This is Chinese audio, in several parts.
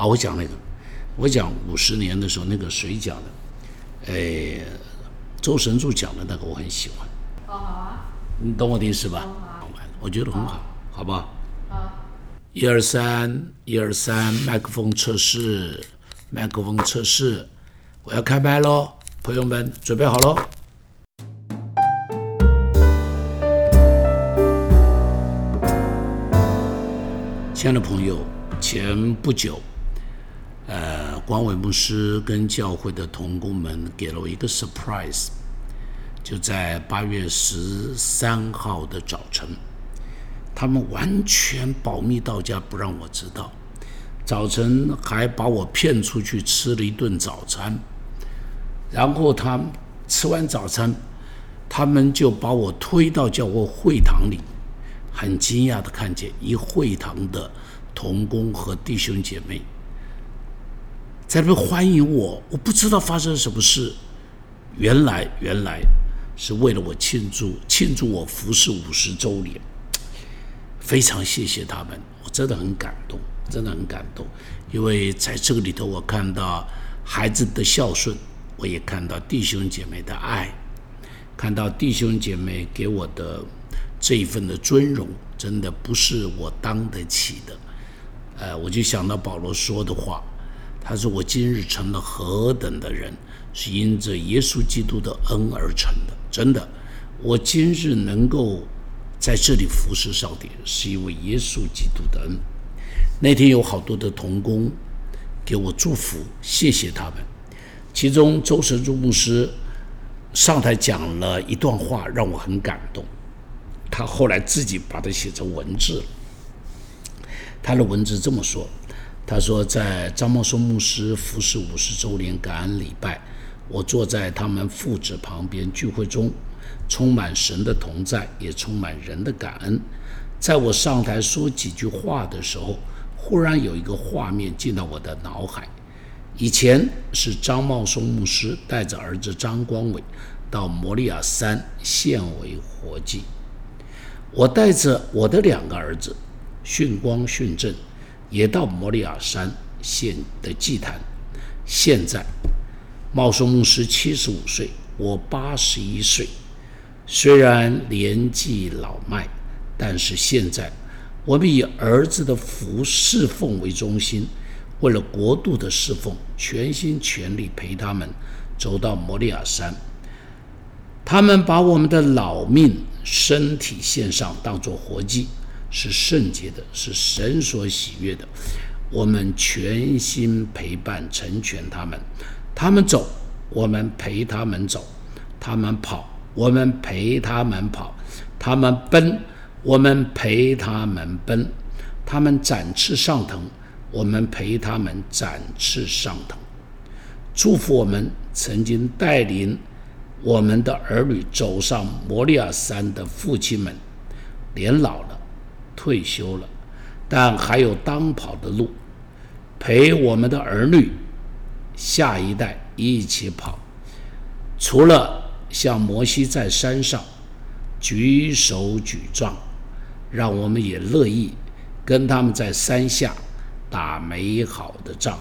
啊，我讲那个，我讲五十年的时候那个谁讲的？哎，周神助讲的那个我很喜欢。哦，好啊。你懂我的意思吧？好。我觉得很好，好不好？好。一二三，一二三，麦克风测试，麦克风测试，我要开麦喽，朋友们准备好喽。亲爱的朋友，前不久，呃，光伟牧师跟教会的同工们给了我一个 surprise，就在八月十三号的早晨，他们完全保密到家，不让我知道。早晨还把我骗出去吃了一顿早餐，然后他吃完早餐，他们就把我推到教会会堂里。很惊讶的看见一会堂的同工和弟兄姐妹在那欢迎我，我不知道发生什么事。原来，原来是为了我庆祝庆祝我服侍五十周年。非常谢谢他们，我真的很感动，真的很感动。因为在这个里头，我看到孩子的孝顺，我也看到弟兄姐妹的爱，看到弟兄姐妹给我的。这一份的尊荣，真的不是我当得起的。呃，我就想到保罗说的话，他说：“我今日成了何等的人，是因着耶稣基督的恩而成的。”真的，我今日能够在这里服侍上帝，是因为耶稣基督的恩。那天有好多的童工给我祝福，谢谢他们。其中周神柱牧师上台讲了一段话，让我很感动。他后来自己把它写成文字。他的文字这么说：“他说，在张茂松牧师服侍五十周年感恩礼拜，我坐在他们父子旁边聚会中，充满神的同在，也充满人的感恩。在我上台说几句话的时候，忽然有一个画面进到我的脑海。以前是张茂松牧师带着儿子张光伟到摩利亚山献为活祭。”我带着我的两个儿子，训光训正，也到摩利亚山献的祭坛。现在，茂松牧师七十五岁，我八十一岁，虽然年纪老迈，但是现在我们以儿子的福侍奉为中心，为了国度的侍奉，全心全力陪他们走到摩利亚山。他们把我们的老命、身体献上，当作活祭，是圣洁的，是神所喜悦的。我们全心陪伴、成全他们。他们走，我们陪他们走；他们跑，我们陪他们跑；他们奔，我们陪他们奔；他们展翅上腾，我们陪他们展翅上腾。祝福我们曾经带领。我们的儿女走上摩利亚山的父亲们，年老了，退休了，但还有当跑的路，陪我们的儿女下一代一起跑。除了像摩西在山上举手举杖，让我们也乐意跟他们在山下打美好的仗。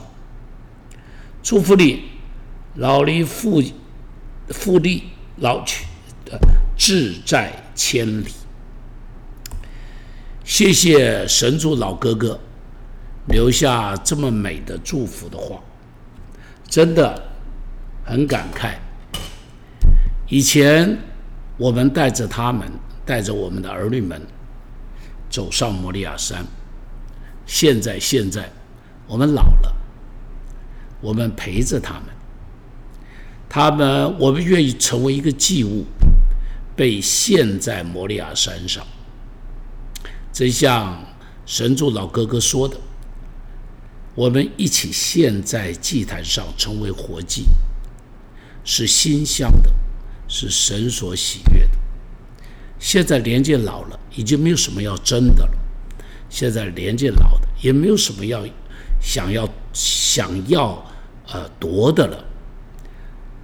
祝福你，老离父。复利老去，志在千里。谢谢神主老哥哥留下这么美的祝福的话，真的很感慨。以前我们带着他们，带着我们的儿女们走上摩利亚山，现在现在我们老了，我们陪着他们。他们，我们愿意成为一个祭物，被献在摩利亚山上。真像神主老哥哥说的，我们一起献在祭坛上，成为活祭，是馨香的，是神所喜悦的。现在年纪老了，已经没有什么要争的了。现在年纪老的，也没有什么要想要想要呃夺的了。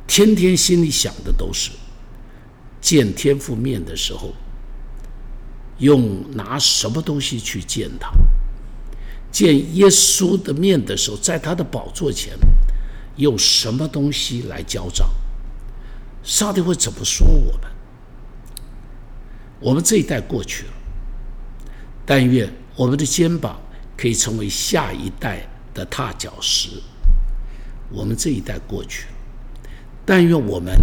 天天心里想的都是见天父面的时候，用拿什么东西去见他？见耶稣的面的时候，在他的宝座前，用什么东西来交账？上帝会怎么说我们？我们这一代过去了，但愿我们的肩膀可以成为下一代的踏脚石。我们这一代过去了，但愿我们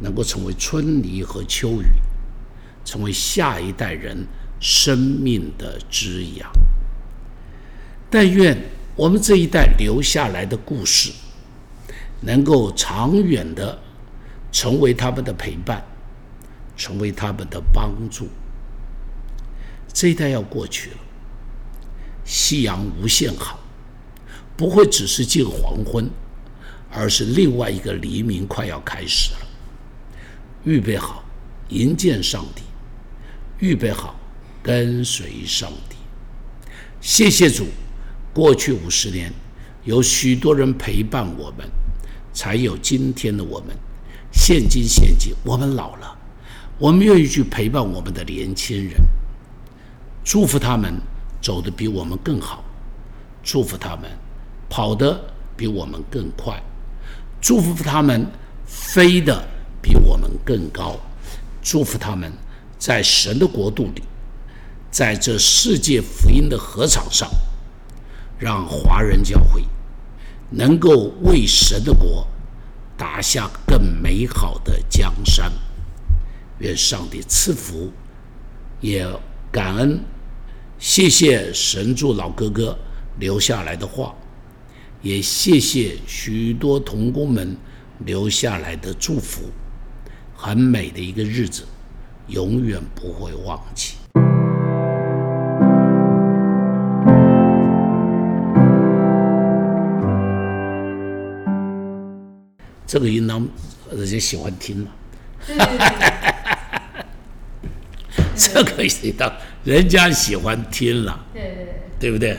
能够成为春泥和秋雨，成为下一代人生命的滋养。但愿我们这一代留下来的故事，能够长远的。成为他们的陪伴，成为他们的帮助。这一代要过去了，夕阳无限好，不会只是近黄昏，而是另外一个黎明快要开始了。预备好迎接上帝，预备好跟随上帝。谢谢主，过去五十年有许多人陪伴我们，才有今天的我们。现今，现今，我们老了，我们愿意去陪伴我们的年轻人，祝福他们走得比我们更好，祝福他们跑得比我们更快，祝福他们飞得比我们更高，祝福他们在神的国度里，在这世界福音的合场上，让华人教会能够为神的国。打下更美好的江山，愿上帝赐福，也感恩，谢谢神助老哥哥留下来的话，也谢谢许多童工们留下来的祝福，很美的一个日子，永远不会忘记。这个应当人家喜欢听嘛，这个应当人家喜欢听了，对对对，对不对？